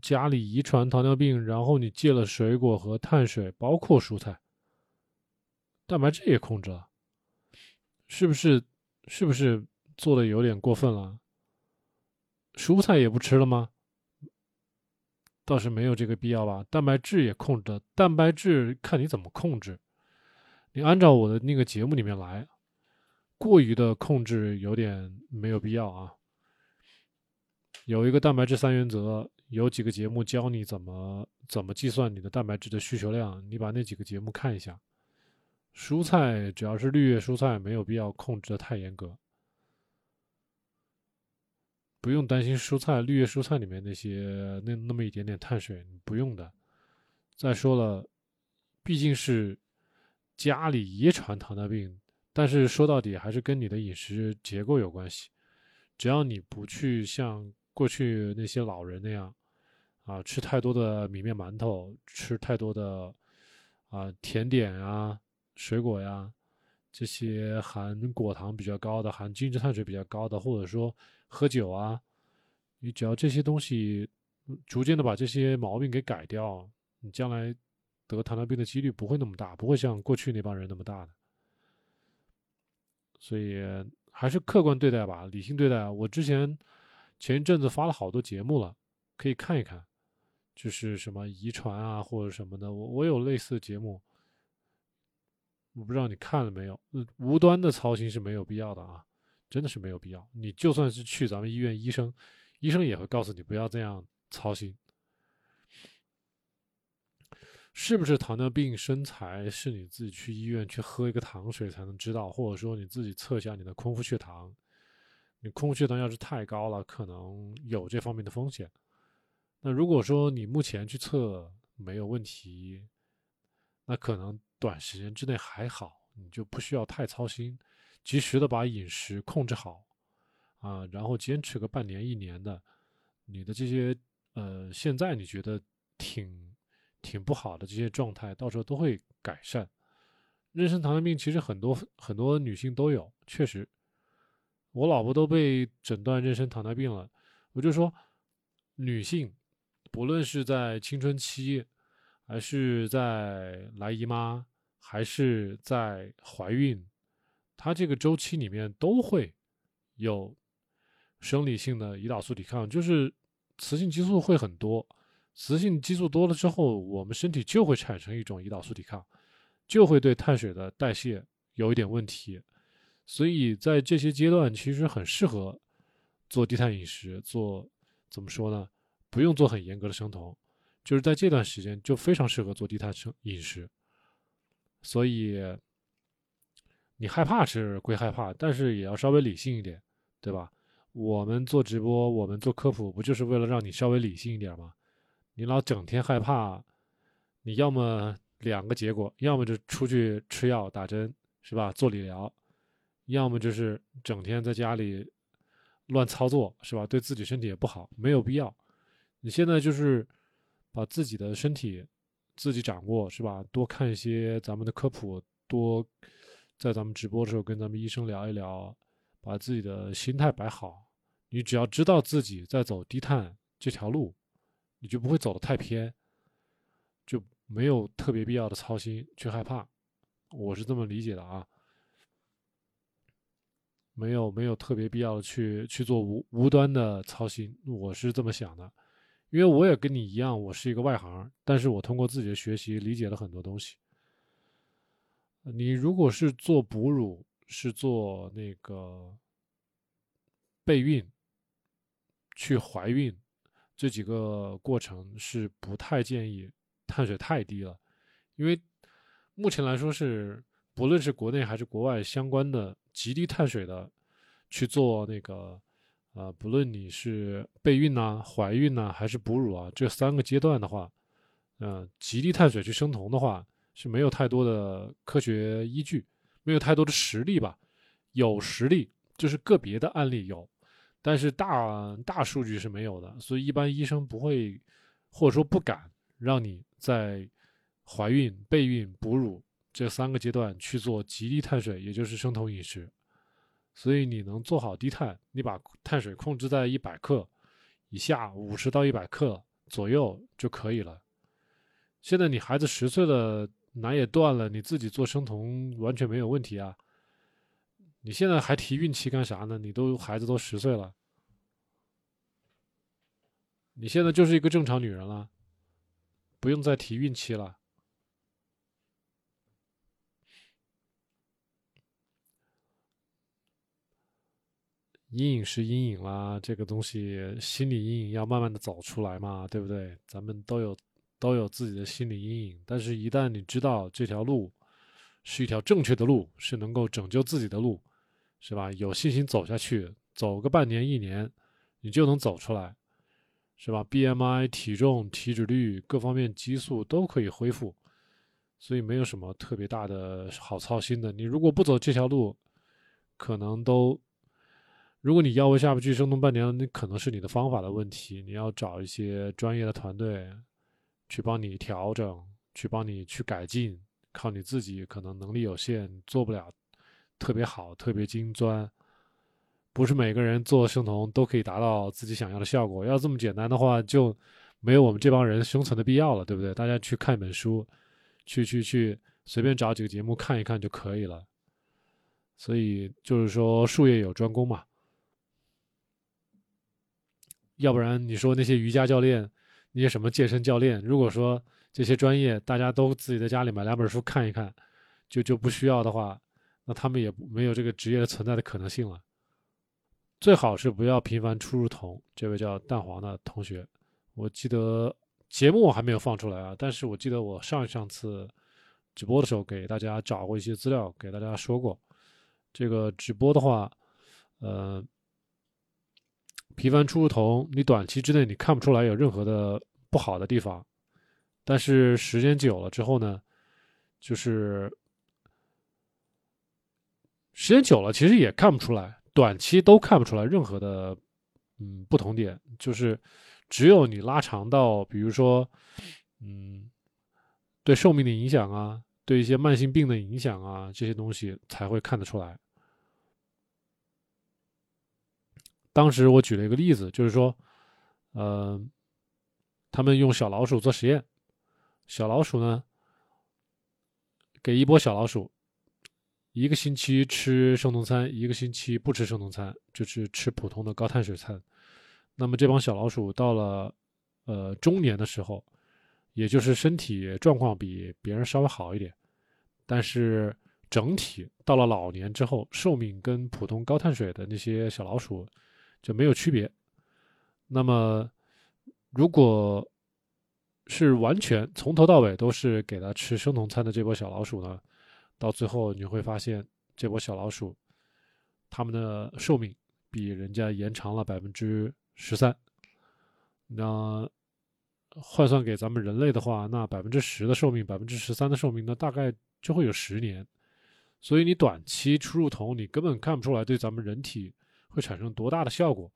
家里遗传糖尿病，然后你戒了水果和碳水，包括蔬菜，蛋白质也控制了，是不是？是不是做的有点过分了？蔬菜也不吃了吗？倒是没有这个必要吧。蛋白质也控制了，蛋白质看你怎么控制。你按照我的那个节目里面来，过于的控制有点没有必要啊。有一个蛋白质三原则，有几个节目教你怎么怎么计算你的蛋白质的需求量，你把那几个节目看一下。蔬菜只要是绿叶蔬菜，没有必要控制的太严格。不用担心蔬菜绿叶蔬菜里面那些那那么一点点碳水，不用的。再说了，毕竟是家里遗传糖尿病，但是说到底还是跟你的饮食结构有关系。只要你不去像过去那些老人那样，啊，吃太多的米面馒头，吃太多的啊甜点啊、水果呀，这些含果糖比较高的、含精致碳水比较高的，或者说。喝酒啊，你只要这些东西逐渐的把这些毛病给改掉，你将来得糖尿病的几率不会那么大，不会像过去那帮人那么大的。所以还是客观对待吧，理性对待。我之前前一阵子发了好多节目了，可以看一看，就是什么遗传啊或者什么的，我我有类似的节目，我不知道你看了没有？无端的操心是没有必要的啊。真的是没有必要。你就算是去咱们医院，医生，医生也会告诉你不要这样操心。是不是糖尿病身材是你自己去医院去喝一个糖水才能知道，或者说你自己测一下你的空腹血糖。空腹血糖要是太高了，可能有这方面的风险。那如果说你目前去测没有问题，那可能短时间之内还好，你就不需要太操心。及时的把饮食控制好，啊，然后坚持个半年一年的，你的这些呃，现在你觉得挺挺不好的这些状态，到时候都会改善。妊娠糖尿病其实很多很多女性都有，确实，我老婆都被诊断妊娠糖尿病了。我就说，女性不论是在青春期，还是在来姨妈，还是在怀孕。它这个周期里面都会有生理性的胰岛素抵抗，就是雌性激素会很多。雌性激素多了之后，我们身体就会产生一种胰岛素抵抗，就会对碳水的代谢有一点问题。所以在这些阶段，其实很适合做低碳饮食。做怎么说呢？不用做很严格的生酮，就是在这段时间就非常适合做低碳生饮食。所以。你害怕是归害怕，但是也要稍微理性一点，对吧？我们做直播，我们做科普，不就是为了让你稍微理性一点吗？你老整天害怕，你要么两个结果，要么就出去吃药打针，是吧？做理疗，要么就是整天在家里乱操作，是吧？对自己身体也不好，没有必要。你现在就是把自己的身体自己掌握，是吧？多看一些咱们的科普，多。在咱们直播的时候，跟咱们医生聊一聊，把自己的心态摆好。你只要知道自己在走低碳这条路，你就不会走得太偏，就没有特别必要的操心去害怕。我是这么理解的啊，没有没有特别必要的去去做无无端的操心。我是这么想的，因为我也跟你一样，我是一个外行，但是我通过自己的学习理解了很多东西。你如果是做哺乳，是做那个备孕、去怀孕这几个过程是不太建议碳水太低了，因为目前来说是不论是国内还是国外相关的极低碳水的去做那个呃，不论你是备孕呐、怀孕呐还是哺乳啊这三个阶段的话，嗯，极低碳水去生酮的话。是没有太多的科学依据，没有太多的实力吧？有实力就是个别的案例有，但是大大数据是没有的。所以一般医生不会，或者说不敢让你在怀孕、备孕、哺乳这三个阶段去做极低碳水，也就是生酮饮食。所以你能做好低碳，你把碳水控制在一百克以下，五十到一百克左右就可以了。现在你孩子十岁了，奶也断了，你自己做生酮完全没有问题啊。你现在还提孕期干啥呢？你都孩子都十岁了，你现在就是一个正常女人了，不用再提孕期了。阴影是阴影啦，这个东西心理阴影要慢慢的走出来嘛，对不对？咱们都有都有自己的心理阴影，但是一旦你知道这条路是一条正确的路，是能够拯救自己的路，是吧？有信心走下去，走个半年一年，你就能走出来，是吧？BMI、体重、体脂率各方面激素都可以恢复，所以没有什么特别大的好操心的。你如果不走这条路，可能都。如果你腰围下不去，生酮半年，那可能是你的方法的问题。你要找一些专业的团队去帮你调整，去帮你去改进。靠你自己可能能力有限，做不了特别好、特别精专。不是每个人做生酮都可以达到自己想要的效果。要这么简单的话，就没有我们这帮人生存的必要了，对不对？大家去看一本书，去去去，随便找几个节目看一看就可以了。所以就是说，术业有专攻嘛。要不然你说那些瑜伽教练，那些什么健身教练，如果说这些专业大家都自己在家里买两本书看一看，就就不需要的话，那他们也没有这个职业存在的可能性了。最好是不要频繁出入同。这位叫蛋黄的同学，我记得节目我还没有放出来啊，但是我记得我上上次直播的时候给大家找过一些资料，给大家说过，这个直播的话，呃。频繁出入酮，你短期之内你看不出来有任何的不好的地方，但是时间久了之后呢，就是时间久了其实也看不出来，短期都看不出来任何的嗯不同点，就是只有你拉长到，比如说嗯对寿命的影响啊，对一些慢性病的影响啊这些东西才会看得出来。当时我举了一个例子，就是说，呃，他们用小老鼠做实验，小老鼠呢，给一波小老鼠，一个星期吃生酮餐，一个星期不吃生酮餐，就是吃普通的高碳水餐。那么这帮小老鼠到了呃中年的时候，也就是身体状况比别人稍微好一点，但是整体到了老年之后，寿命跟普通高碳水的那些小老鼠。就没有区别。那么，如果是完全从头到尾都是给它吃生酮餐的这波小老鼠呢，到最后你会发现，这波小老鼠它们的寿命比人家延长了百分之十三。那换算给咱们人类的话，那百分之十的寿命，百分之十三的寿命，呢大概就会有十年。所以你短期出入酮，你根本看不出来对咱们人体。会产生多大的效果？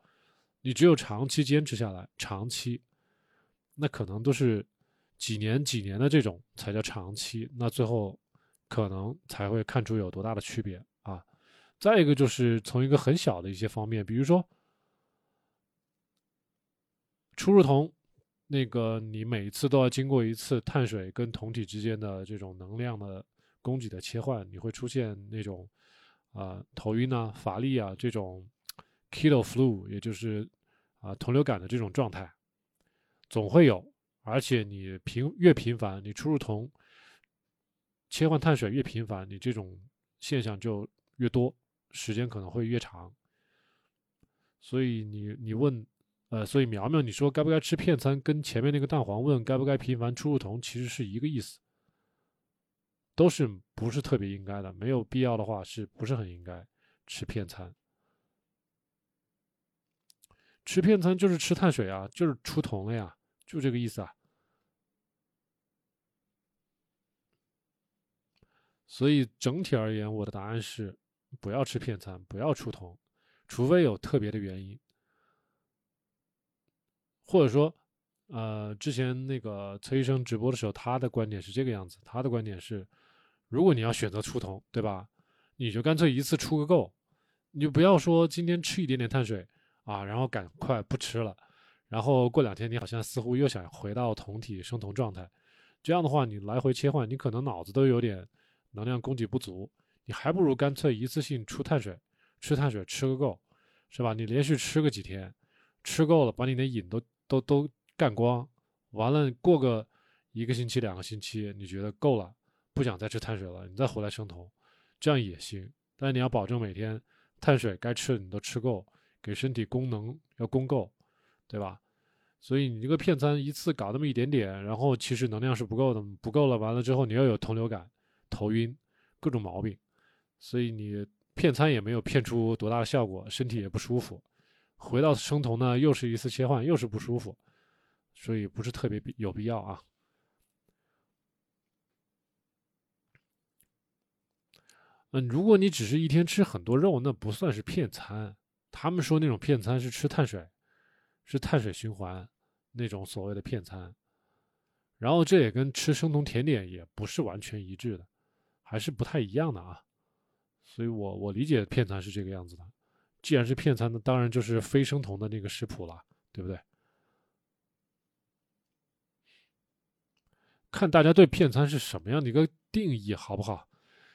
你只有长期坚持下来，长期，那可能都是几年、几年的这种才叫长期。那最后可能才会看出有多大的区别啊！再一个就是从一个很小的一些方面，比如说出入酮，那个你每一次都要经过一次碳水跟酮体之间的这种能量的供给的切换，你会出现那种啊头晕啊、乏力啊这种。Kilo flu，也就是啊酮流感的这种状态，总会有，而且你频越频繁，你出入酮切换碳水越频繁，你这种现象就越多，时间可能会越长。所以你你问，呃，所以苗苗你说该不该吃片餐，跟前面那个蛋黄问该不该频繁出入酮，其实是一个意思，都是不是特别应该的，没有必要的话是不是很应该吃片餐。吃片餐就是吃碳水啊，就是出酮了呀，就这个意思啊。所以整体而言，我的答案是不要吃片餐，不要出酮，除非有特别的原因。或者说，呃，之前那个崔医生直播的时候，他的观点是这个样子，他的观点是，如果你要选择出酮，对吧？你就干脆一次出个够，你就不要说今天吃一点点碳水。啊，然后赶快不吃了，然后过两天你好像似乎又想回到酮体生酮状态，这样的话你来回切换，你可能脑子都有点能量供给不足，你还不如干脆一次性出碳水，吃碳水吃个够，是吧？你连续吃个几天，吃够了，把你的瘾都都都干光，完了过个一个星期两个星期，你觉得够了，不想再吃碳水了，你再回来生酮，这样也行。但是你要保证每天碳水该吃的你都吃够，给身体功能要供够。对吧？所以你这个骗餐一次搞那么一点点，然后其实能量是不够的，不够了，完了之后你又有同流感、头晕，各种毛病，所以你骗餐也没有骗出多大的效果，身体也不舒服。回到生酮呢，又是一次切换，又是不舒服，所以不是特别必有必要啊。嗯，如果你只是一天吃很多肉，那不算是骗餐。他们说那种片餐是吃碳水。是碳水循环那种所谓的片餐，然后这也跟吃生酮甜点也不是完全一致的，还是不太一样的啊。所以我我理解片餐是这个样子的。既然是片餐，那当然就是非生酮的那个食谱了，对不对？看大家对骗餐是什么样的一个定义，好不好？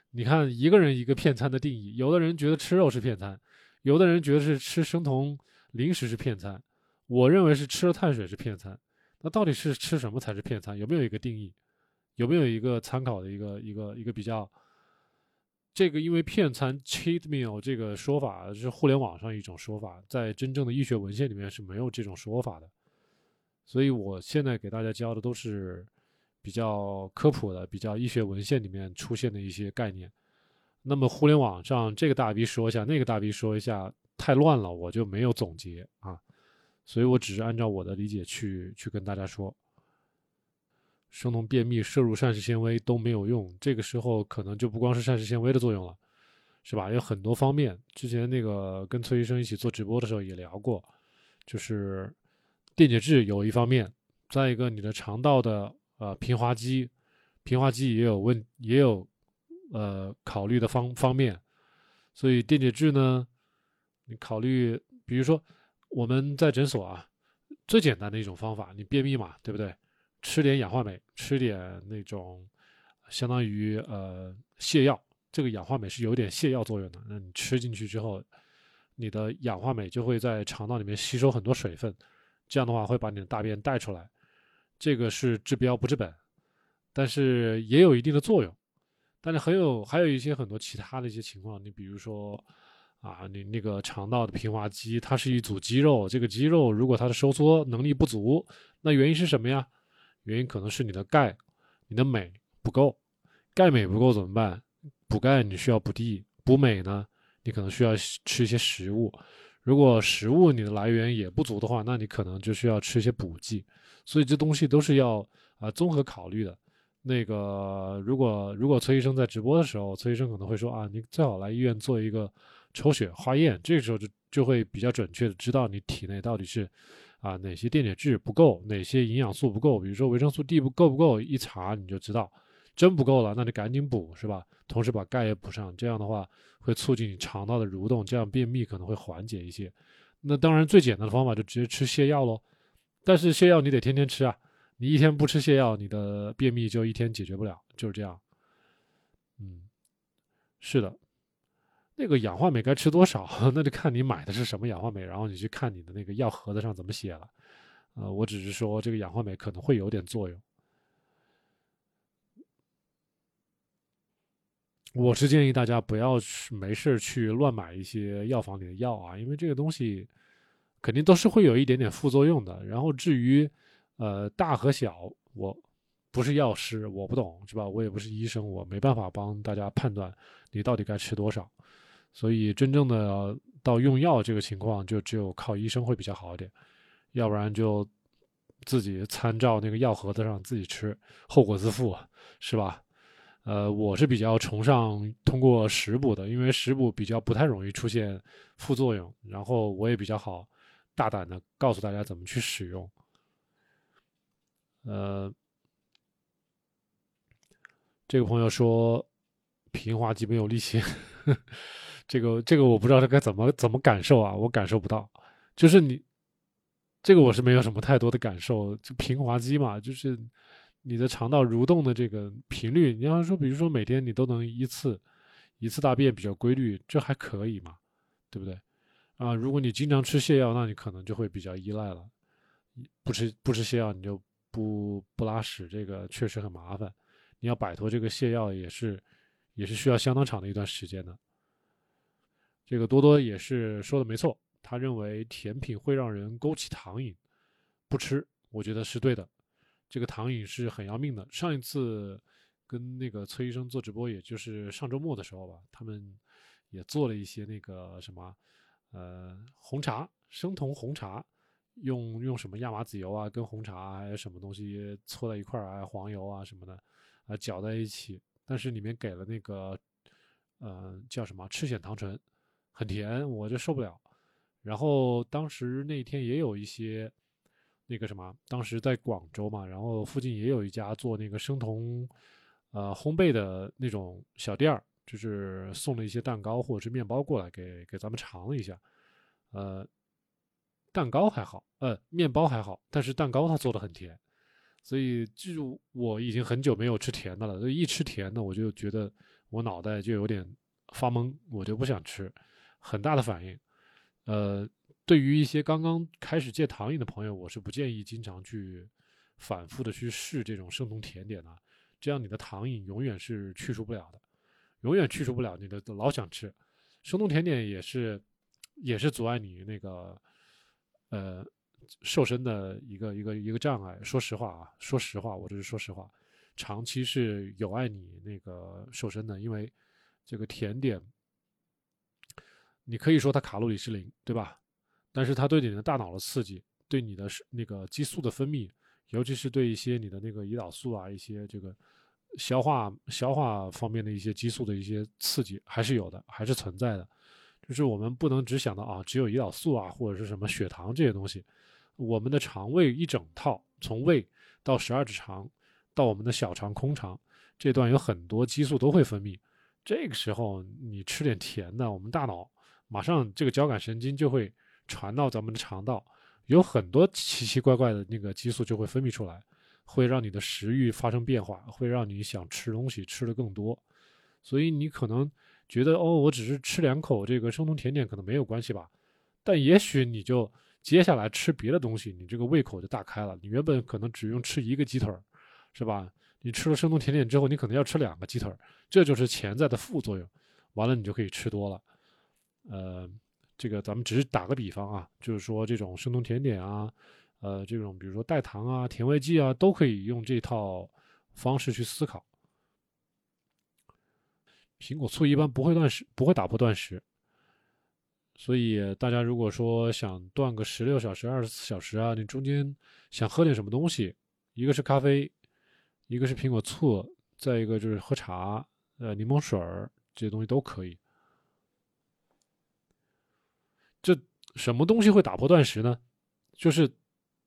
你看一个人一个骗餐的定义，有的人觉得吃肉是骗餐，有的人觉得是吃生酮零食是骗餐。我认为是吃了碳水是骗餐，那到底是吃什么才是骗餐？有没有一个定义？有没有一个参考的一个一个一个比较？这个因为骗餐 （cheat meal） 这个说法是互联网上一种说法，在真正的医学文献里面是没有这种说法的，所以我现在给大家教的都是比较科普的、比较医学文献里面出现的一些概念。那么互联网上这个大 V 说一下，那个大 V 说一下，太乱了，我就没有总结啊。所以我只是按照我的理解去去跟大家说，生酮便秘摄入膳食纤维都没有用，这个时候可能就不光是膳食纤维的作用了，是吧？有很多方面。之前那个跟崔医生一起做直播的时候也聊过，就是电解质有一方面，再一个你的肠道的呃平滑肌，平滑肌也有问也有呃考虑的方方面，所以电解质呢，你考虑比如说。我们在诊所啊，最简单的一种方法，你便秘嘛，对不对？吃点氧化镁，吃点那种相当于呃泻药，这个氧化镁是有点泻药作用的。那你吃进去之后，你的氧化镁就会在肠道里面吸收很多水分，这样的话会把你的大便带出来。这个是治标不治本，但是也有一定的作用。但是还有还有一些很多其他的一些情况，你比如说。啊，你那个肠道的平滑肌，它是一组肌肉。这个肌肉如果它的收缩能力不足，那原因是什么呀？原因可能是你的钙、你的镁不够。钙镁不够怎么办？补钙你需要补地，补镁呢，你可能需要吃一些食物。如果食物你的来源也不足的话，那你可能就需要吃一些补剂。所以这东西都是要啊综合考虑的。那个如果如果崔医生在直播的时候，崔医生可能会说啊，你最好来医院做一个。抽血化验，这个时候就就会比较准确的知道你体内到底是啊哪些电解质不够，哪些营养素不够，比如说维生素 D 不够不够，一查你就知道，真不够了，那你赶紧补是吧？同时把钙也补上，这样的话会促进你肠道的蠕动，这样便秘可能会缓解一些。那当然最简单的方法就直接吃泻药喽，但是泻药你得天天吃啊，你一天不吃泻药，你的便秘就一天解决不了，就是这样。嗯，是的。那个氧化镁该吃多少？那就看你买的是什么氧化镁，然后你去看你的那个药盒子上怎么写了。呃，我只是说这个氧化镁可能会有点作用。我是建议大家不要去没事去乱买一些药房里的药啊，因为这个东西肯定都是会有一点点副作用的。然后至于呃大和小，我不是药师，我不懂是吧？我也不是医生，我没办法帮大家判断你到底该吃多少。所以，真正的到用药这个情况，就只有靠医生会比较好一点，要不然就自己参照那个药盒子上自己吃，后果自负，是吧？呃，我是比较崇尚通过食补的，因为食补比较不太容易出现副作用，然后我也比较好大胆的告诉大家怎么去使用。呃，这个朋友说平滑肌没有力气。这个这个我不知道他该怎么怎么感受啊，我感受不到。就是你这个我是没有什么太多的感受，就平滑肌嘛，就是你的肠道蠕动的这个频率。你要说，比如说每天你都能一次一次大便比较规律，这还可以嘛，对不对？啊，如果你经常吃泻药，那你可能就会比较依赖了。不吃不吃泻药，你就不不拉屎，这个确实很麻烦。你要摆脱这个泻药，也是也是需要相当长的一段时间的。这个多多也是说的没错。他认为甜品会让人勾起糖瘾，不吃，我觉得是对的。这个糖瘾是很要命的。上一次跟那个崔医生做直播，也就是上周末的时候吧，他们也做了一些那个什么，呃，红茶，生酮红茶，用用什么亚麻籽油啊，跟红茶还有什么东西搓在一块儿啊，黄油啊什么的，啊搅在一起，但是里面给了那个，呃，叫什么赤藓糖醇，很甜，我就受不了。然后当时那天也有一些那个什么，当时在广州嘛，然后附近也有一家做那个生酮呃烘焙的那种小店儿，就是送了一些蛋糕或者是面包过来给给咱们尝了一下，呃，蛋糕还好，呃，面包还好，但是蛋糕它做的很甜，所以就我已经很久没有吃甜的了，所以一吃甜的我就觉得我脑袋就有点发懵，我就不想吃，很大的反应。呃，对于一些刚刚开始戒糖瘾的朋友，我是不建议经常去反复的去试这种生酮甜点的，这样你的糖瘾永远是去除不了的，永远去除不了，你的老想吃生酮甜点也是也是阻碍你那个呃瘦身的一个一个一个障碍。说实话啊，说实话，我这是说实话，长期是有碍你那个瘦身的，因为这个甜点。你可以说它卡路里是零，对吧？但是它对你的大脑的刺激，对你的那个激素的分泌，尤其是对一些你的那个胰岛素啊，一些这个消化消化方面的一些激素的一些刺激，还是有的，还是存在的。就是我们不能只想到啊，只有胰岛素啊，或者是什么血糖这些东西。我们的肠胃一整套，从胃到十二指肠，到我们的小肠、空肠这段有很多激素都会分泌。这个时候你吃点甜的，我们大脑。马上这个交感神经就会传到咱们的肠道，有很多奇奇怪怪的那个激素就会分泌出来，会让你的食欲发生变化，会让你想吃东西吃的更多。所以你可能觉得哦，我只是吃两口这个生酮甜点可能没有关系吧，但也许你就接下来吃别的东西，你这个胃口就大开了。你原本可能只用吃一个鸡腿儿，是吧？你吃了生酮甜点之后，你可能要吃两个鸡腿儿，这就是潜在的副作用。完了，你就可以吃多了。呃，这个咱们只是打个比方啊，就是说这种生酮甜点啊，呃，这种比如说代糖啊、甜味剂啊，都可以用这套方式去思考。苹果醋一般不会断食，不会打破断食，所以大家如果说想断个十六小时、二十四小时啊，你中间想喝点什么东西，一个是咖啡，一个是苹果醋，再一个就是喝茶、呃柠檬水儿这些东西都可以。这什么东西会打破断食呢？就是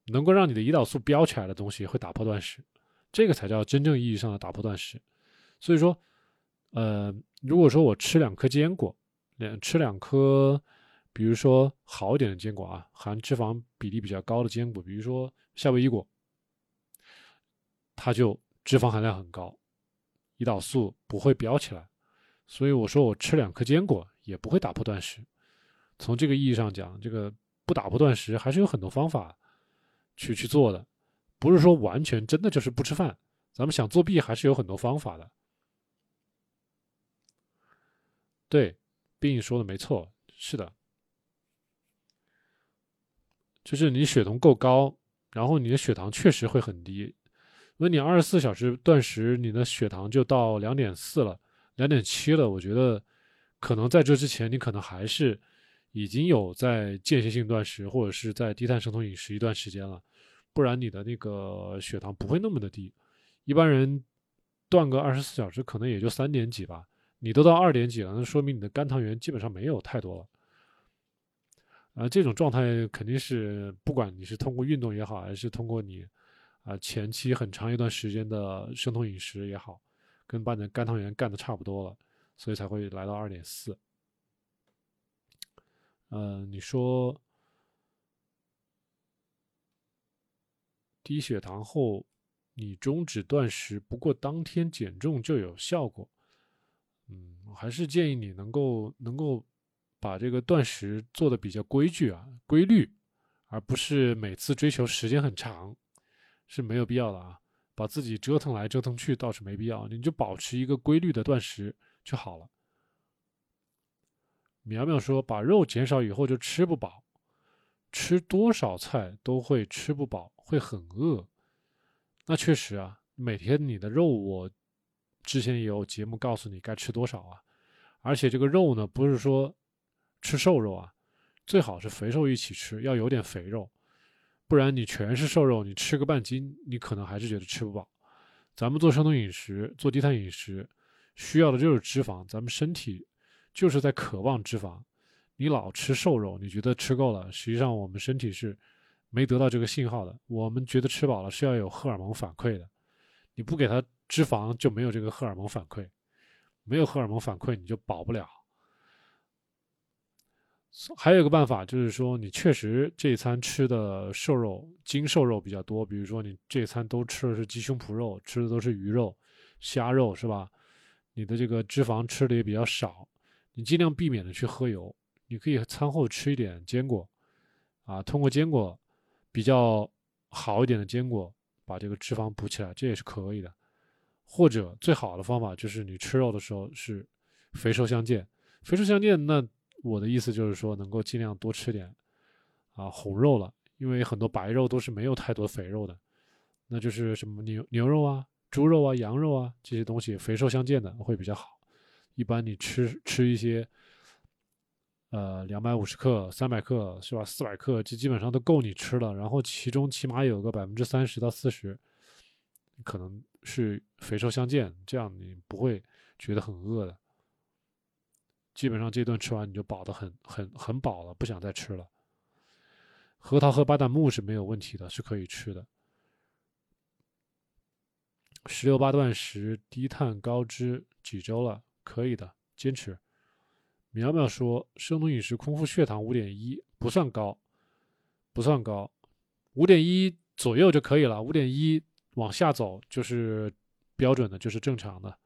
能够让你的胰岛素飙起来的东西会打破断食，这个才叫真正意义上的打破断食。所以说，呃，如果说我吃两颗坚果，两吃两颗，比如说好一点的坚果啊，含脂肪比例比较高的坚果，比如说夏威夷果，它就脂肪含量很高，胰岛素不会飙起来。所以我说我吃两颗坚果也不会打破断食。从这个意义上讲，这个不打破断食还是有很多方法去去做的，不是说完全真的就是不吃饭。咱们想作弊还是有很多方法的。对，病说的没错，是的，就是你血酮够高，然后你的血糖确实会很低。那你二十四小时断食，你的血糖就到两点四了，两点七了。我觉得可能在这之前，你可能还是。已经有在间歇性断食或者是在低碳生酮饮食一段时间了，不然你的那个血糖不会那么的低。一般人断个二十四小时可能也就三点几吧，你都到二点几了，那说明你的肝糖原基本上没有太多了。啊，这种状态肯定是不管你是通过运动也好，还是通过你啊前期很长一段时间的生酮饮食也好，跟把你的肝糖原干的差不多了，所以才会来到二点四。嗯，你说低血糖后，你终止断食，不过当天减重就有效果。嗯，我还是建议你能够能够把这个断食做的比较规矩啊，规律，而不是每次追求时间很长，是没有必要的啊。把自己折腾来折腾去倒是没必要，你就保持一个规律的断食就好了。苗苗说，把肉减少以后就吃不饱，吃多少菜都会吃不饱，会很饿。那确实啊，每天你的肉，我之前也有节目告诉你该吃多少啊。而且这个肉呢，不是说吃瘦肉啊，最好是肥瘦一起吃，要有点肥肉，不然你全是瘦肉，你吃个半斤，你可能还是觉得吃不饱。咱们做生酮饮食，做低碳饮食，需要的就是脂肪，咱们身体。就是在渴望脂肪，你老吃瘦肉，你觉得吃够了，实际上我们身体是没得到这个信号的。我们觉得吃饱了是要有荷尔蒙反馈的，你不给他脂肪就没有这个荷尔蒙反馈，没有荷尔蒙反馈你就饱不了。还有一个办法就是说，你确实这一餐吃的瘦肉、精瘦肉比较多，比如说你这一餐都吃的是鸡胸脯肉，吃的都是鱼肉、虾肉，是吧？你的这个脂肪吃的也比较少。你尽量避免的去喝油，你可以餐后吃一点坚果，啊，通过坚果比较好一点的坚果把这个脂肪补起来，这也是可以的。或者最好的方法就是你吃肉的时候是肥瘦相间，肥瘦相间，那我的意思就是说能够尽量多吃点啊红肉了，因为很多白肉都是没有太多肥肉的，那就是什么牛牛肉啊、猪肉啊、羊肉啊这些东西肥瘦相间的会比较好。一般你吃吃一些，呃，两百五十克、三百克是吧？四百克，这基本上都够你吃了。然后其中起码有个百分之三十到四十，可能是肥瘦相间，这样你不会觉得很饿的。基本上这顿吃完你就饱的很很很饱了，不想再吃了。核桃和巴旦木是没有问题的，是可以吃的。十六八断食，低碳高脂几周了？可以的，坚持。苗苗说：“生酮饮食空腹血糖五点一，不算高，不算高，五点一左右就可以了。五点一往下走就是标准的，就是正常的。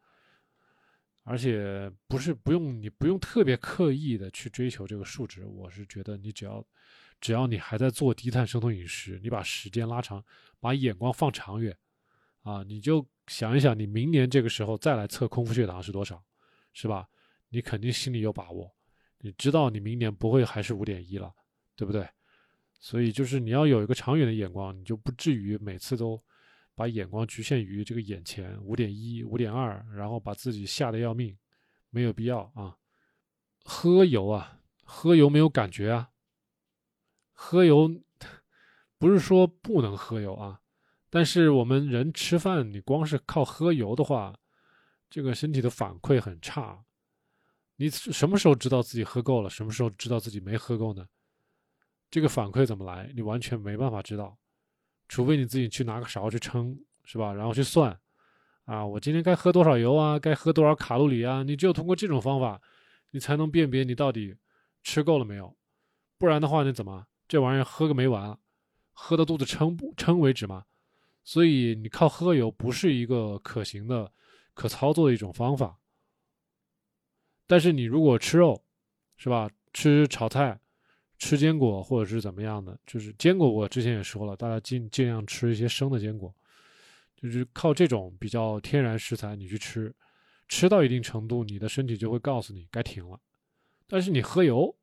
而且不是不用你不用特别刻意的去追求这个数值。我是觉得你只要只要你还在做低碳生酮饮食，你把时间拉长，把眼光放长远，啊，你就想一想，你明年这个时候再来测空腹血糖是多少。”是吧？你肯定心里有把握，你知道你明年不会还是五点一了，对不对？所以就是你要有一个长远的眼光，你就不至于每次都把眼光局限于这个眼前五点一、五点二，然后把自己吓得要命，没有必要啊。喝油啊，喝油没有感觉啊。喝油不是说不能喝油啊，但是我们人吃饭，你光是靠喝油的话。这个身体的反馈很差，你什么时候知道自己喝够了？什么时候知道自己没喝够呢？这个反馈怎么来？你完全没办法知道，除非你自己去拿个勺去称，是吧？然后去算，啊，我今天该喝多少油啊？该喝多少卡路里啊？你只有通过这种方法，你才能辨别你到底吃够了没有。不然的话，你怎么这玩意儿喝个没完，喝到肚子撑不撑为止嘛？所以你靠喝油不是一个可行的。可操作的一种方法，但是你如果吃肉，是吧？吃炒菜，吃坚果或者是怎么样的，就是坚果，我之前也说了，大家尽尽量吃一些生的坚果，就是靠这种比较天然食材你去吃，吃到一定程度，你的身体就会告诉你该停了。但是你喝油，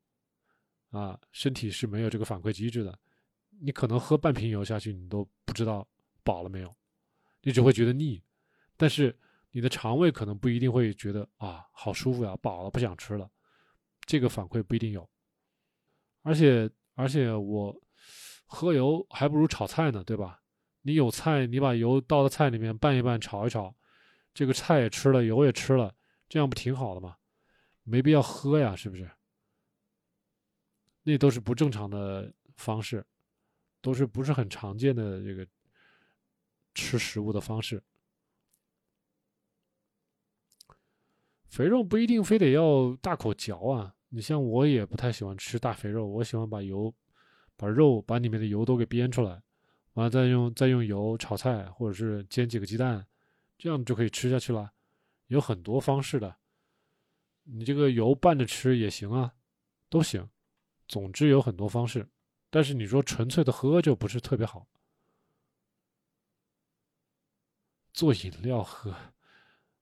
啊，身体是没有这个反馈机制的，你可能喝半瓶油下去，你都不知道饱了没有，你只会觉得腻，但是。你的肠胃可能不一定会觉得啊，好舒服呀，饱了不想吃了，这个反馈不一定有。而且而且我喝油还不如炒菜呢，对吧？你有菜，你把油倒到菜里面拌一拌，炒一炒，这个菜也吃了，油也吃了，这样不挺好的吗？没必要喝呀，是不是？那都是不正常的方式，都是不是很常见的这个吃食物的方式。肥肉不一定非得要大口嚼啊！你像我也不太喜欢吃大肥肉，我喜欢把油、把肉、把里面的油都给煸出来，完了再用再用油炒菜，或者是煎几个鸡蛋，这样就可以吃下去了。有很多方式的，你这个油拌着吃也行啊，都行。总之有很多方式，但是你说纯粹的喝就不是特别好。做饮料喝，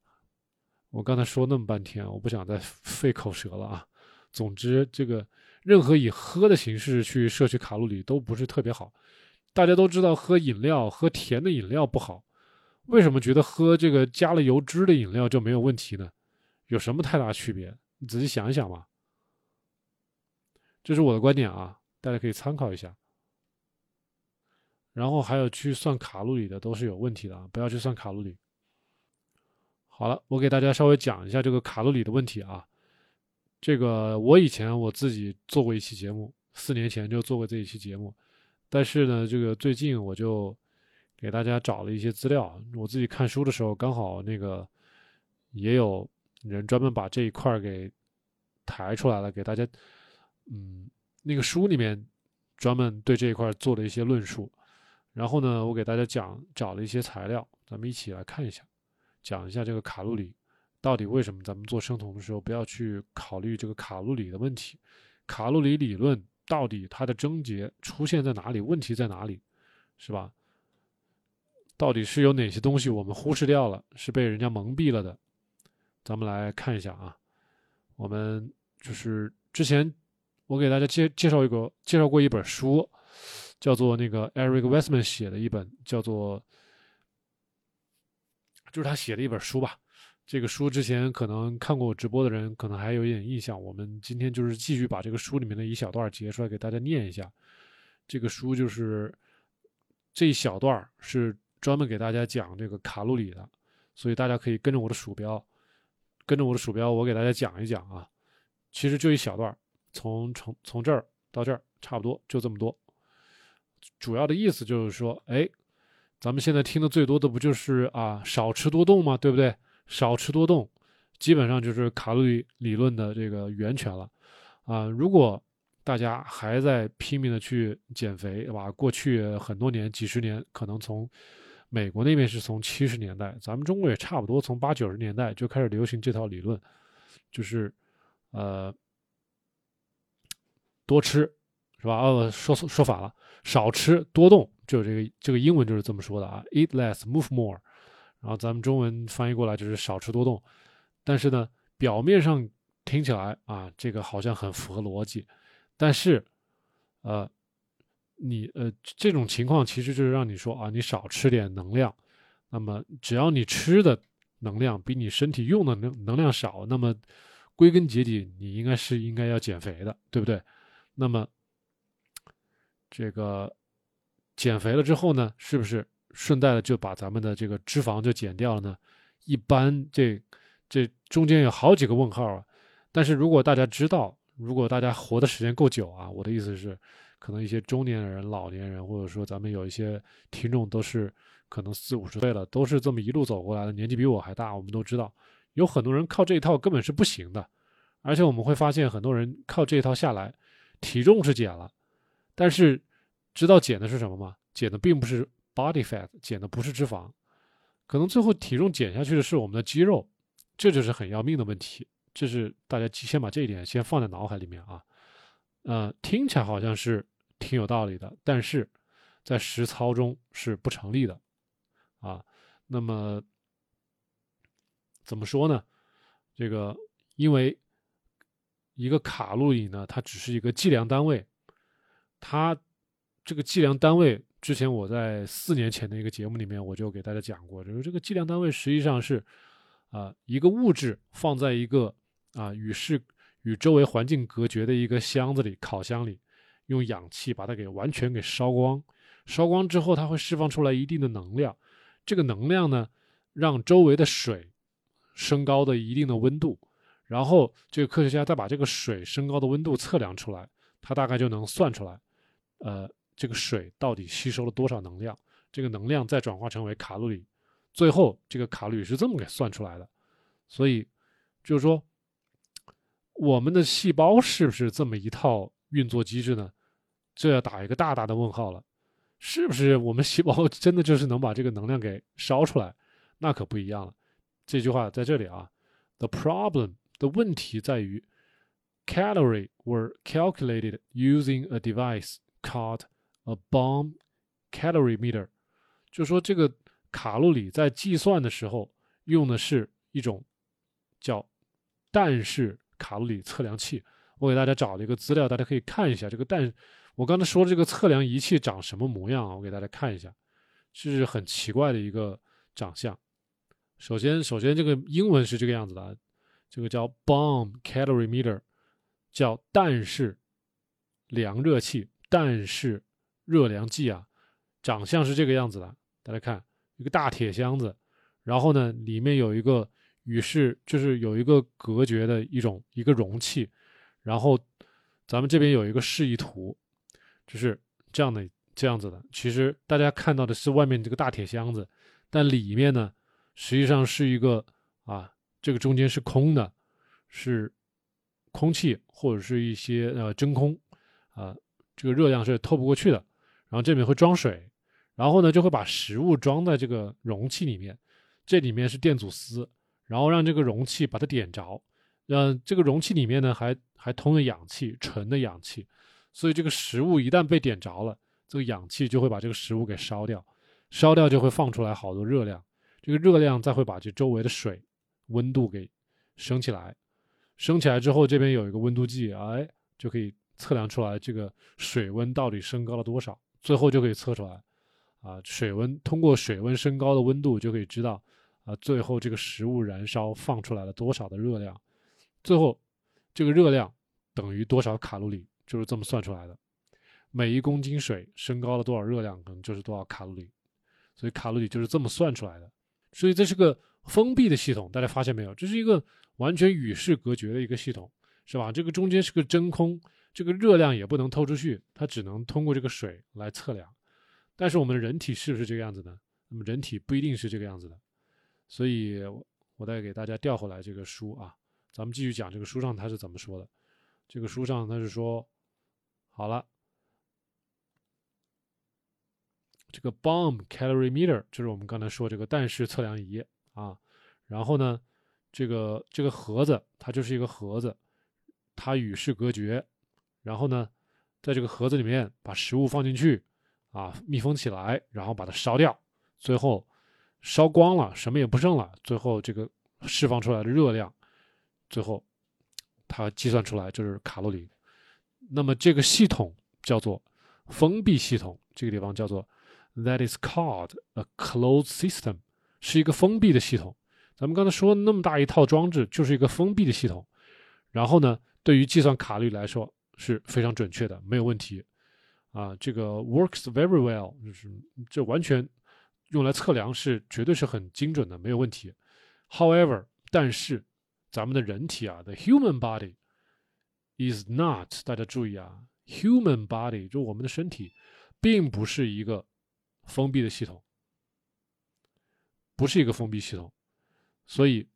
我刚才说那么半天，我不想再 费口舌了啊。总之，这个任何以喝的形式去摄取卡路里都不是特别好。大家都知道喝饮料喝甜的饮料不好，为什么觉得喝这个加了油脂的饮料就没有问题呢？有什么太大区别？你仔细想一想吧。这是我的观点啊，大家可以参考一下。然后还有去算卡路里的都是有问题的啊，不要去算卡路里。好了，我给大家稍微讲一下这个卡路里的问题啊。这个我以前我自己做过一期节目，四年前就做过这一期节目，但是呢，这个最近我就给大家找了一些资料。我自己看书的时候，刚好那个也有人专门把这一块给抬出来了，给大家，嗯，那个书里面专门对这一块做了一些论述。然后呢，我给大家讲找了一些材料，咱们一起来看一下，讲一下这个卡路里到底为什么咱们做生酮的时候不要去考虑这个卡路里的问题，卡路里理论到底它的症结出现在哪里，问题在哪里，是吧？到底是有哪些东西我们忽视掉了，是被人家蒙蔽了的？咱们来看一下啊，我们就是之前我给大家介介绍一个介绍过一本书。叫做那个 Eric Westman 写的一本，叫做，就是他写的一本书吧。这个书之前可能看过我直播的人，可能还有一点印象。我们今天就是继续把这个书里面的一小段截出来给大家念一下。这个书就是这一小段是专门给大家讲这个卡路里的，所以大家可以跟着我的鼠标，跟着我的鼠标，我给大家讲一讲啊。其实就一小段，从从从这儿到这儿，差不多就这么多。主要的意思就是说，哎，咱们现在听的最多的不就是啊，少吃多动吗？对不对？少吃多动，基本上就是卡路里理论的这个源泉了。啊，如果大家还在拼命的去减肥，对吧？过去很多年、几十年，可能从美国那边是从七十年代，咱们中国也差不多从八九十年代就开始流行这套理论，就是呃，多吃。是吧？哦，说说反了，少吃多动，就这个这个英文就是这么说的啊，eat less, move more。然后咱们中文翻译过来就是少吃多动。但是呢，表面上听起来啊，这个好像很符合逻辑。但是，呃，你呃这种情况其实就是让你说啊，你少吃点能量。那么只要你吃的能量比你身体用的能能量少，那么归根结底你应该是应该要减肥的，对不对？那么。这个减肥了之后呢，是不是顺带的就把咱们的这个脂肪就减掉了呢？一般这这中间有好几个问号啊。但是如果大家知道，如果大家活的时间够久啊，我的意思是，可能一些中年人、老年人，或者说咱们有一些听众都是可能四五十岁了，都是这么一路走过来的，年纪比我还大。我们都知道，有很多人靠这一套根本是不行的，而且我们会发现很多人靠这一套下来，体重是减了。但是，知道减的是什么吗？减的并不是 body fat，减的不是脂肪，可能最后体重减下去的是我们的肌肉，这就是很要命的问题。这是大家先把这一点先放在脑海里面啊。呃，听起来好像是挺有道理的，但是在实操中是不成立的啊。那么怎么说呢？这个因为一个卡路里呢，它只是一个计量单位。它这个计量单位，之前我在四年前的一个节目里面我就给大家讲过，就是这个计量单位实际上是啊一个物质放在一个啊与世与周围环境隔绝的一个箱子里，烤箱里，用氧气把它给完全给烧光，烧光之后它会释放出来一定的能量，这个能量呢让周围的水升高的一定的温度，然后这个科学家再把这个水升高的温度测量出来，他大概就能算出来。呃，这个水到底吸收了多少能量？这个能量再转化成为卡路里，最后这个卡路里是这么给算出来的。所以就是说，我们的细胞是不是这么一套运作机制呢？这要打一个大大的问号了。是不是我们细胞 真的就是能把这个能量给烧出来？那可不一样了。这句话在这里啊，the problem 的问题在于，calorie were calculated using a device called a bomb calorie meter，就说这个卡路里在计算的时候用的是一种叫氮式卡路里测量器。我给大家找了一个资料，大家可以看一下这个氮。我刚才说的这个测量仪器长什么模样啊？我给大家看一下，是很奇怪的一个长相。首先，首先这个英文是这个样子的，这个叫 bomb calorie meter，叫氮式量热器、氮式热量计啊。长相是这个样子的，大家看，一个大铁箱子，然后呢，里面有一个与世，就是有一个隔绝的一种一个容器，然后咱们这边有一个示意图。就是这样的，这样子的。其实大家看到的是外面这个大铁箱子，但里面呢，实际上是一个啊，这个中间是空的，是空气或者是一些呃真空啊，这个热量是透不过去的。然后这里面会装水，然后呢就会把食物装在这个容器里面，这里面是电阻丝，然后让这个容器把它点着，让这个容器里面呢还还通了氧气，纯的氧气。所以这个食物一旦被点着了，这个氧气就会把这个食物给烧掉，烧掉就会放出来好多热量，这个热量再会把这周围的水温度给升起来，升起来之后这边有一个温度计，哎，就可以测量出来这个水温到底升高了多少，最后就可以测出来，啊，水温通过水温升高的温度就可以知道，啊，最后这个食物燃烧放出来了多少的热量，最后这个热量等于多少卡路里。就是这么算出来的，每一公斤水升高了多少热量，可能就是多少卡路里，所以卡路里就是这么算出来的。所以这是个封闭的系统，大家发现没有？这是一个完全与世隔绝的一个系统，是吧？这个中间是个真空，这个热量也不能透出去，它只能通过这个水来测量。但是我们人体是不是这个样子呢？那么人体不一定是这个样子的。所以，我再给大家调回来这个书啊，咱们继续讲这个书上它是怎么说的。这个书上它是说。好了，这个 bomb calorimeter 就是我们刚才说这个氮式测量仪啊。然后呢，这个这个盒子它就是一个盒子，它与世隔绝。然后呢，在这个盒子里面把食物放进去啊，密封起来，然后把它烧掉，最后烧光了，什么也不剩了。最后这个释放出来的热量，最后它计算出来就是卡路里。那么这个系统叫做封闭系统，这个地方叫做 that is called a closed system，是一个封闭的系统。咱们刚才说那么大一套装置就是一个封闭的系统，然后呢，对于计算卡路里来说是非常准确的，没有问题。啊，这个 works very well，就是这完全用来测量是绝对是很精准的，没有问题。However，但是咱们的人体啊，the human body。is not，大家注意啊，human body 就我们的身体，并不是一个封闭的系统，不是一个封闭系统，所以，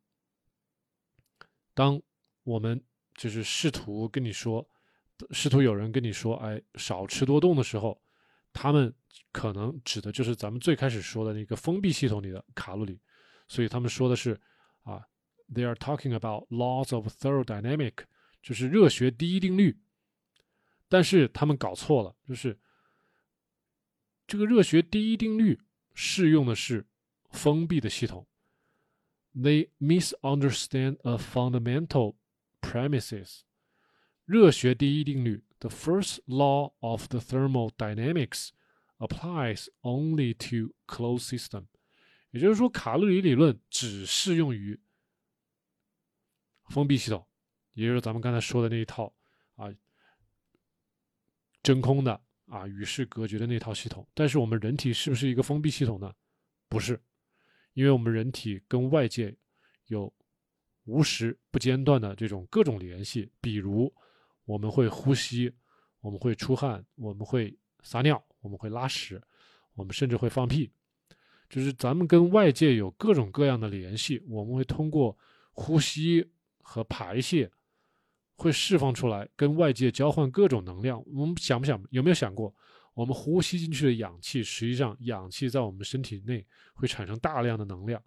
当我们就是试图跟你说，试图有人跟你说，哎，少吃多动的时候，他们可能指的就是咱们最开始说的那个封闭系统里的卡路里，所以他们说的是啊，they are talking about laws of thermodynamic。就是热学第一定律，但是他们搞错了，就是这个热学第一定律适用的是封闭的系统。They misunderstand a fundamental premises。热学第一定律，the first law of the thermodynamics applies only to closed system。也就是说，卡路里理论只适用于封闭系统。也就是咱们刚才说的那一套啊，真空的啊，与世隔绝的那套系统。但是我们人体是不是一个封闭系统呢？不是，因为我们人体跟外界有无时不间断的这种各种联系。比如我们会呼吸，我们会出汗，我们会撒尿，我们会拉屎，我们甚至会放屁。就是咱们跟外界有各种各样的联系，我们会通过呼吸和排泄。会释放出来，跟外界交换各种能量。我们想不想有没有想过，我们呼吸进去的氧气，实际上氧气在我们身体内会产生大量的能量，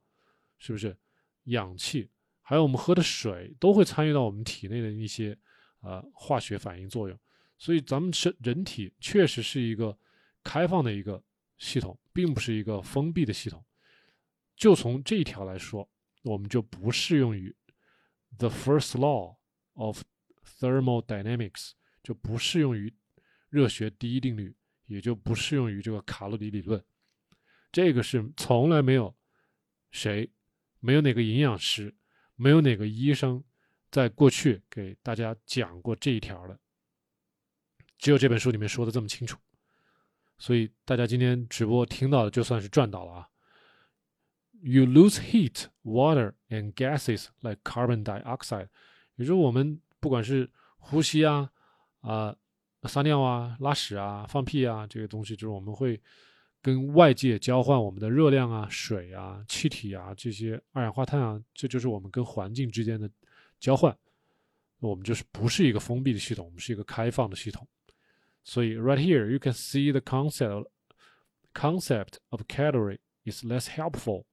是不是？氧气还有我们喝的水都会参与到我们体内的一些呃化学反应作用。所以咱们是人体确实是一个开放的一个系统，并不是一个封闭的系统。就从这一条来说，我们就不适用于 the first law of thermodynamics，就不适用于热学第一定律，也就不适用于这个卡路里理论。这个是从来没有谁，没有哪个营养师，没有哪个医生在过去给大家讲过这一条的。只有这本书里面说的这么清楚，所以大家今天直播听到的就算是赚到了啊。You lose heat, water, and gases like carbon dioxide。也就是我们不管是呼吸啊、啊撒尿啊、拉屎啊、放屁啊这个东西，就是我们会跟外界交换我们的热量啊、水啊、气体啊这些二氧化碳啊，这就是我们跟环境之间的交换。我们就是不是一个封闭的系统，我们是一个开放的系统。所以，right here you can see the concept concept of calorie is less helpful。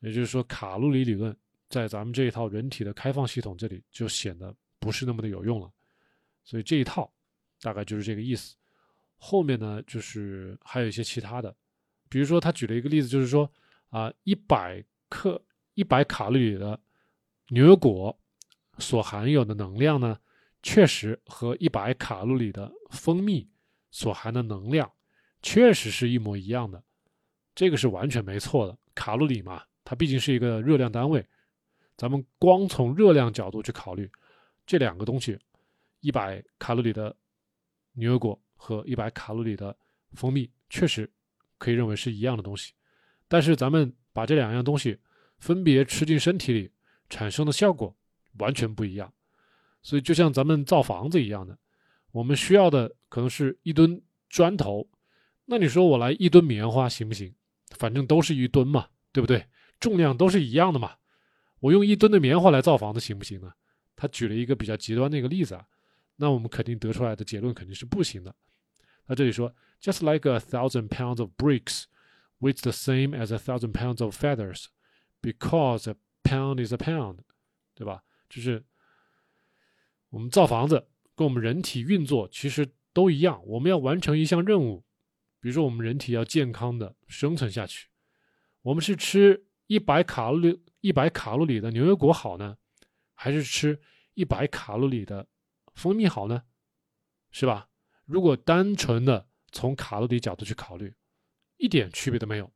也就是说，卡路里理论在咱们这一套人体的开放系统这里就显得不是那么的有用了。所以这一套大概就是这个意思。后面呢，就是还有一些其他的，比如说他举了一个例子，就是说啊，一百克一百卡路里的牛油果所含有的能量呢。确实和一百卡路里的蜂蜜所含的能量确实是一模一样的，这个是完全没错的。卡路里嘛，它毕竟是一个热量单位，咱们光从热量角度去考虑，这两个东西，一百卡路里的牛油果和一百卡路里的蜂蜜确实可以认为是一样的东西，但是咱们把这两样东西分别吃进身体里，产生的效果完全不一样。所以，就像咱们造房子一样的，我们需要的可能是一吨砖头，那你说我来一吨棉花行不行？反正都是一吨嘛，对不对？重量都是一样的嘛。我用一吨的棉花来造房子行不行呢？他举了一个比较极端的一个例子啊，那我们肯定得出来的结论肯定是不行的。他这里说，just like a thousand pounds of bricks weighs the same as a thousand pounds of feathers because a pound is a pound，对吧？就是。我们造房子跟我们人体运作其实都一样。我们要完成一项任务，比如说我们人体要健康的生存下去，我们是吃一百卡路里一百卡路里的牛油果好呢，还是吃一百卡路里的蜂蜜好呢？是吧？如果单纯的从卡路里角度去考虑，一点区别都没有。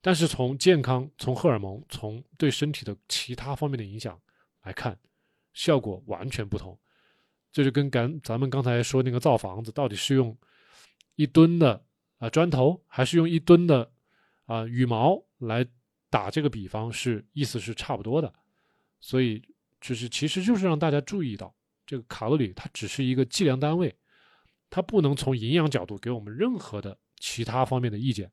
但是从健康、从荷尔蒙、从对身体的其他方面的影响来看。效果完全不同，这就跟咱咱们刚才说那个造房子，到底是用一吨的啊砖头，还是用一吨的啊羽毛来打这个比方，是意思是差不多的。所以就是其实就是让大家注意到，这个卡路里它只是一个计量单位，它不能从营养角度给我们任何的其他方面的意见。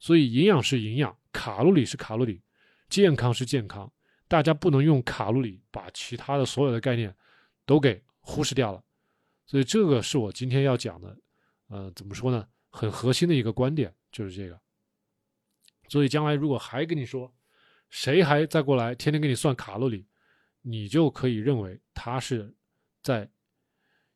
所以营养是营养，卡路里是卡路里，健康是健康。大家不能用卡路里把其他的所有的概念都给忽视掉了，所以这个是我今天要讲的，呃，怎么说呢？很核心的一个观点就是这个。所以将来如果还跟你说，谁还再过来天天给你算卡路里，你就可以认为他是在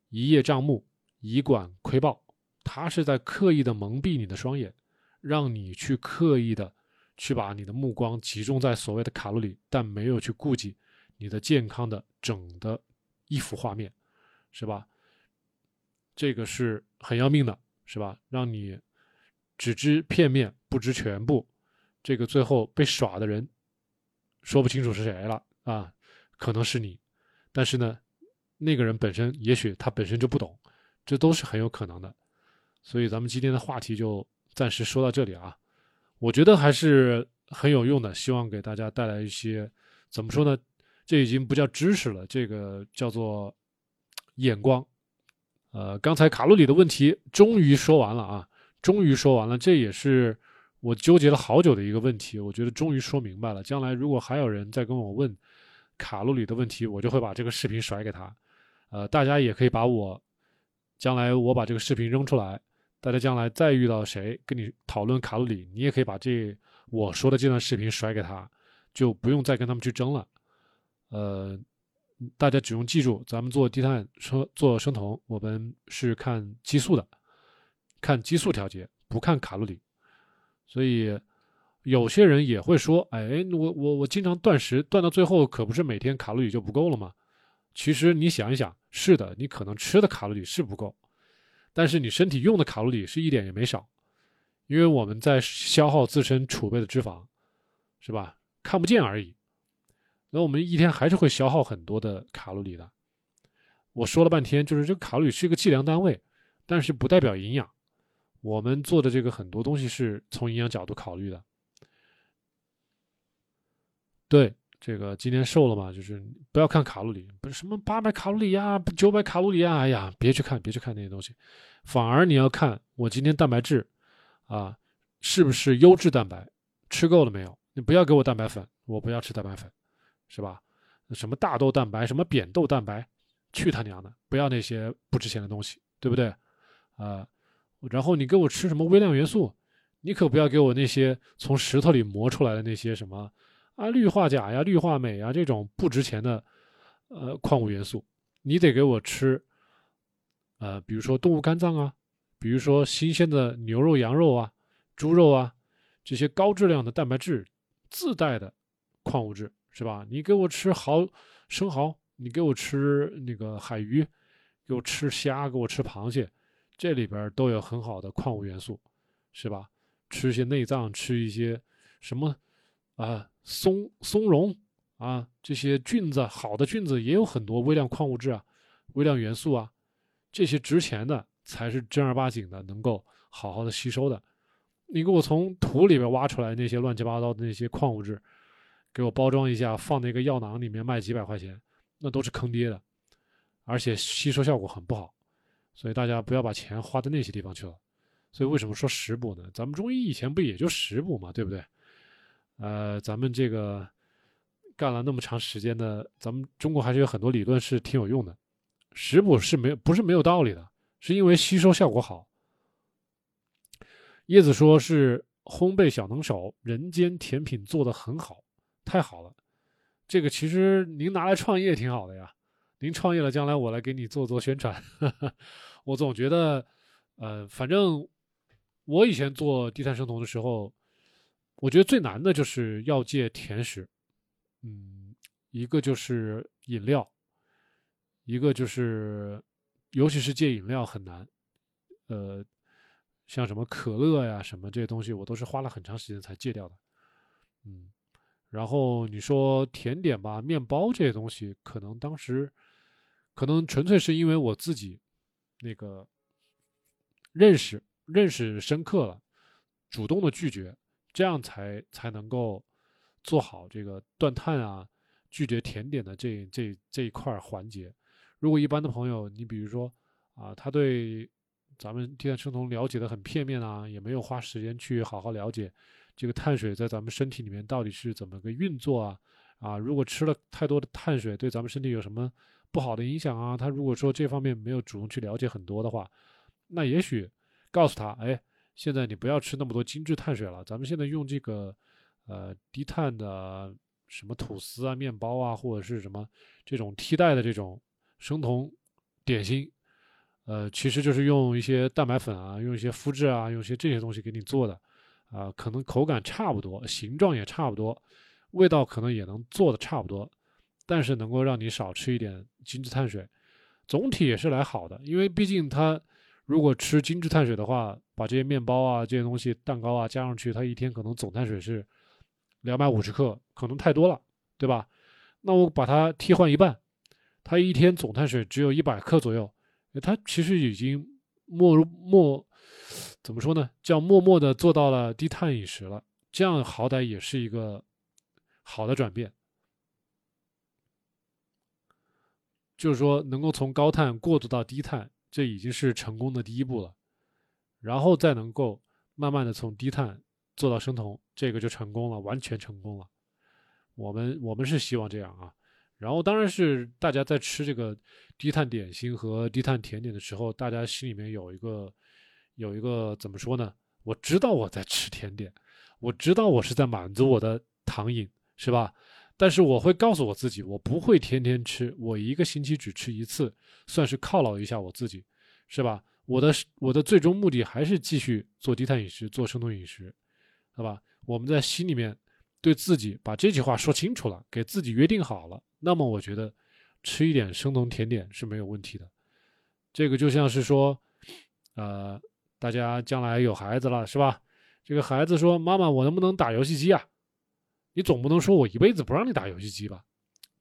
一叶障目、以管窥豹，他是在刻意的蒙蔽你的双眼，让你去刻意的。去把你的目光集中在所谓的卡路里，但没有去顾及你的健康的整的一幅画面，是吧？这个是很要命的，是吧？让你只知片面不知全部，这个最后被耍的人说不清楚是谁了啊？可能是你，但是呢，那个人本身也许他本身就不懂，这都是很有可能的。所以咱们今天的话题就暂时说到这里啊。我觉得还是很有用的，希望给大家带来一些怎么说呢？这已经不叫知识了，这个叫做眼光。呃，刚才卡路里的问题终于说完了啊，终于说完了，这也是我纠结了好久的一个问题。我觉得终于说明白了。将来如果还有人再跟我问卡路里的问题，我就会把这个视频甩给他。呃，大家也可以把我将来我把这个视频扔出来，大家将来再遇到谁跟你讨论卡路里，你也可以把这我说的这段视频甩给他，就不用再跟他们去争了。呃，大家只用记住，咱们做低碳生做生酮，我们是看激素的，看激素调节，不看卡路里。所以有些人也会说：“哎，我我我经常断食，断到最后可不是每天卡路里就不够了吗？”其实你想一想，是的，你可能吃的卡路里是不够，但是你身体用的卡路里是一点也没少，因为我们在消耗自身储备的脂肪，是吧？看不见而已。那我们一天还是会消耗很多的卡路里的。我说了半天，就是这个卡路里是一个计量单位，但是不代表营养。我们做的这个很多东西是从营养角度考虑的。对。这个今天瘦了嘛？就是不要看卡路里，不是什么八百卡路里呀，九百卡路里呀，哎呀，别去看，别去看那些东西，反而你要看我今天蛋白质啊，是不是优质蛋白，吃够了没有？你不要给我蛋白粉，我不要吃蛋白粉，是吧？什么大豆蛋白，什么扁豆蛋白，去他娘的！不要那些不值钱的东西，对不对？啊，然后你给我吃什么微量元素，你可不要给我那些从石头里磨出来的那些什么。啊，氯化钾呀、氯化镁呀，这种不值钱的呃矿物元素，你得给我吃。呃，比如说动物肝脏啊，比如说新鲜的牛肉、羊肉啊、猪肉啊，这些高质量的蛋白质自带的矿物质，是吧？你给我吃蚝、生蚝，你给我吃那个海鱼，给我吃虾，给我吃螃蟹，这里边都有很好的矿物元素，是吧？吃一些内脏，吃一些什么啊？松松茸啊，这些菌子好的菌子也有很多微量矿物质啊，微量元素啊，这些值钱的才是正儿八经的能够好好的吸收的。你给我从土里边挖出来那些乱七八糟的那些矿物质，给我包装一下，放那个药囊里面卖几百块钱，那都是坑爹的，而且吸收效果很不好。所以大家不要把钱花在那些地方去了。所以为什么说食补呢？咱们中医以前不也就食补嘛，对不对？呃，咱们这个干了那么长时间的，咱们中国还是有很多理论是挺有用的。食补是没有不是没有道理的，是因为吸收效果好。叶子说是烘焙小能手，人间甜品做的很好，太好了。这个其实您拿来创业挺好的呀。您创业了，将来我来给你做做宣传。我总觉得，呃，反正我以前做低碳生酮的时候。我觉得最难的就是要戒甜食，嗯，一个就是饮料，一个就是，尤其是戒饮料很难，呃，像什么可乐呀什么这些东西，我都是花了很长时间才戒掉的，嗯，然后你说甜点吧，面包这些东西，可能当时，可能纯粹是因为我自己那个认识认识深刻了，主动的拒绝。这样才才能够做好这个断碳啊，拒绝甜点的这这这一块环节。如果一般的朋友，你比如说啊，他对咱们低碳生酮了解的很片面啊，也没有花时间去好好了解这个碳水在咱们身体里面到底是怎么个运作啊啊，如果吃了太多的碳水，对咱们身体有什么不好的影响啊？他如果说这方面没有主动去了解很多的话，那也许告诉他，哎。现在你不要吃那么多精致碳水了，咱们现在用这个，呃，低碳的什么吐司啊、面包啊，或者是什么这种替代的这种生酮点心，呃，其实就是用一些蛋白粉啊，用一些麸质啊，用一些这些东西给你做的，啊，可能口感差不多，形状也差不多，味道可能也能做的差不多，但是能够让你少吃一点精致碳水，总体也是来好的，因为毕竟它。如果吃精致碳水的话，把这些面包啊、这些东西、蛋糕啊加上去，它一天可能总碳水是两百五十克，可能太多了，对吧？那我把它替换一半，它一天总碳水只有一百克左右，它其实已经默默怎么说呢？叫默默的做到了低碳饮食了，这样好歹也是一个好的转变，就是说能够从高碳过渡到低碳。这已经是成功的第一步了，然后再能够慢慢的从低碳做到生酮，这个就成功了，完全成功了。我们我们是希望这样啊。然后当然是大家在吃这个低碳点心和低碳甜点的时候，大家心里面有一个有一个怎么说呢？我知道我在吃甜点，我知道我是在满足我的糖瘾，是吧？但是我会告诉我自己，我不会天天吃，我一个星期只吃一次，算是犒劳一下我自己，是吧？我的我的最终目的还是继续做低碳饮食，做生酮饮食，好吧？我们在心里面对自己把这句话说清楚了，给自己约定好了，那么我觉得吃一点生酮甜点是没有问题的。这个就像是说，呃，大家将来有孩子了，是吧？这个孩子说：“妈妈，我能不能打游戏机啊？”你总不能说我一辈子不让你打游戏机吧？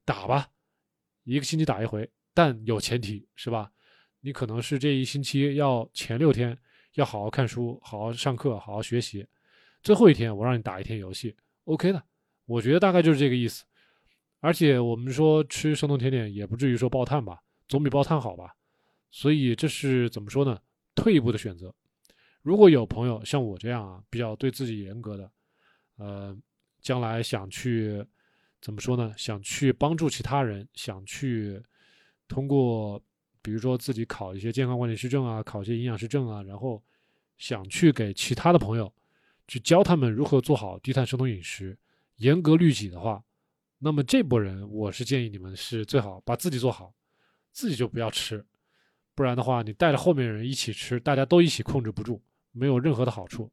打吧，一个星期打一回，但有前提是吧？你可能是这一星期要前六天要好好看书、好好上课、好好学习，最后一天我让你打一天游戏，OK 的。我觉得大概就是这个意思。而且我们说吃生酮甜点也不至于说爆碳吧，总比爆碳好吧？所以这是怎么说呢？退一步的选择。如果有朋友像我这样啊，比较对自己严格的，呃。将来想去怎么说呢？想去帮助其他人，想去通过比如说自己考一些健康管理师证啊，考一些营养师证啊，然后想去给其他的朋友去教他们如何做好低碳生酮饮食，严格律己的话，那么这波人我是建议你们是最好把自己做好，自己就不要吃，不然的话你带着后面人一起吃，大家都一起控制不住，没有任何的好处。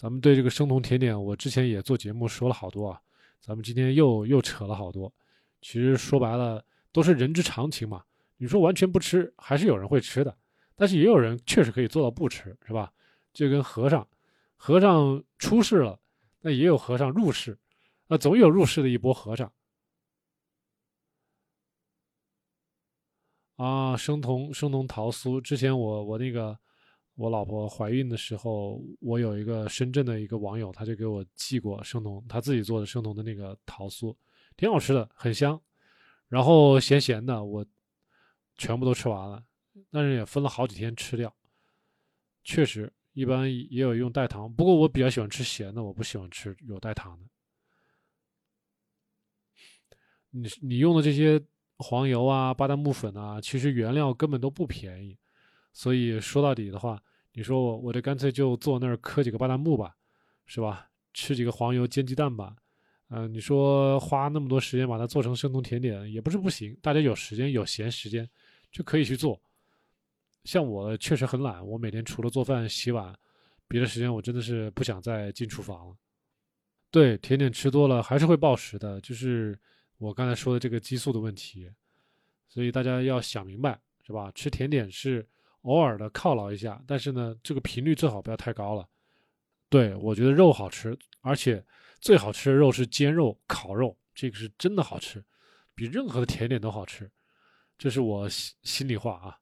咱们对这个生酮甜点，我之前也做节目说了好多啊。咱们今天又又扯了好多，其实说白了都是人之常情嘛。你说完全不吃，还是有人会吃的，但是也有人确实可以做到不吃，是吧？就跟和尚，和尚出世了，那也有和尚入世，那总有入世的一波和尚。啊，生酮生酮桃酥，之前我我那个。我老婆怀孕的时候，我有一个深圳的一个网友，他就给我寄过生酮，他自己做的生酮的那个桃酥，挺好吃的，很香，然后咸咸的，我全部都吃完了，但是也分了好几天吃掉。确实，一般也有用代糖，不过我比较喜欢吃咸的，我不喜欢吃有代糖的。你你用的这些黄油啊、巴旦木粉啊，其实原料根本都不便宜，所以说到底的话。你说我，我这干脆就坐那儿磕几个巴旦木吧，是吧？吃几个黄油煎鸡蛋吧，嗯，你说花那么多时间把它做成生酮甜点也不是不行。大家有时间有闲时间就可以去做。像我确实很懒，我每天除了做饭洗碗，别的时间我真的是不想再进厨房了。对，甜点吃多了还是会暴食的，就是我刚才说的这个激素的问题。所以大家要想明白，是吧？吃甜点是。偶尔的犒劳一下，但是呢，这个频率最好不要太高了。对我觉得肉好吃，而且最好吃的肉是煎肉、烤肉，这个是真的好吃，比任何的甜点都好吃，这是我心心里话啊。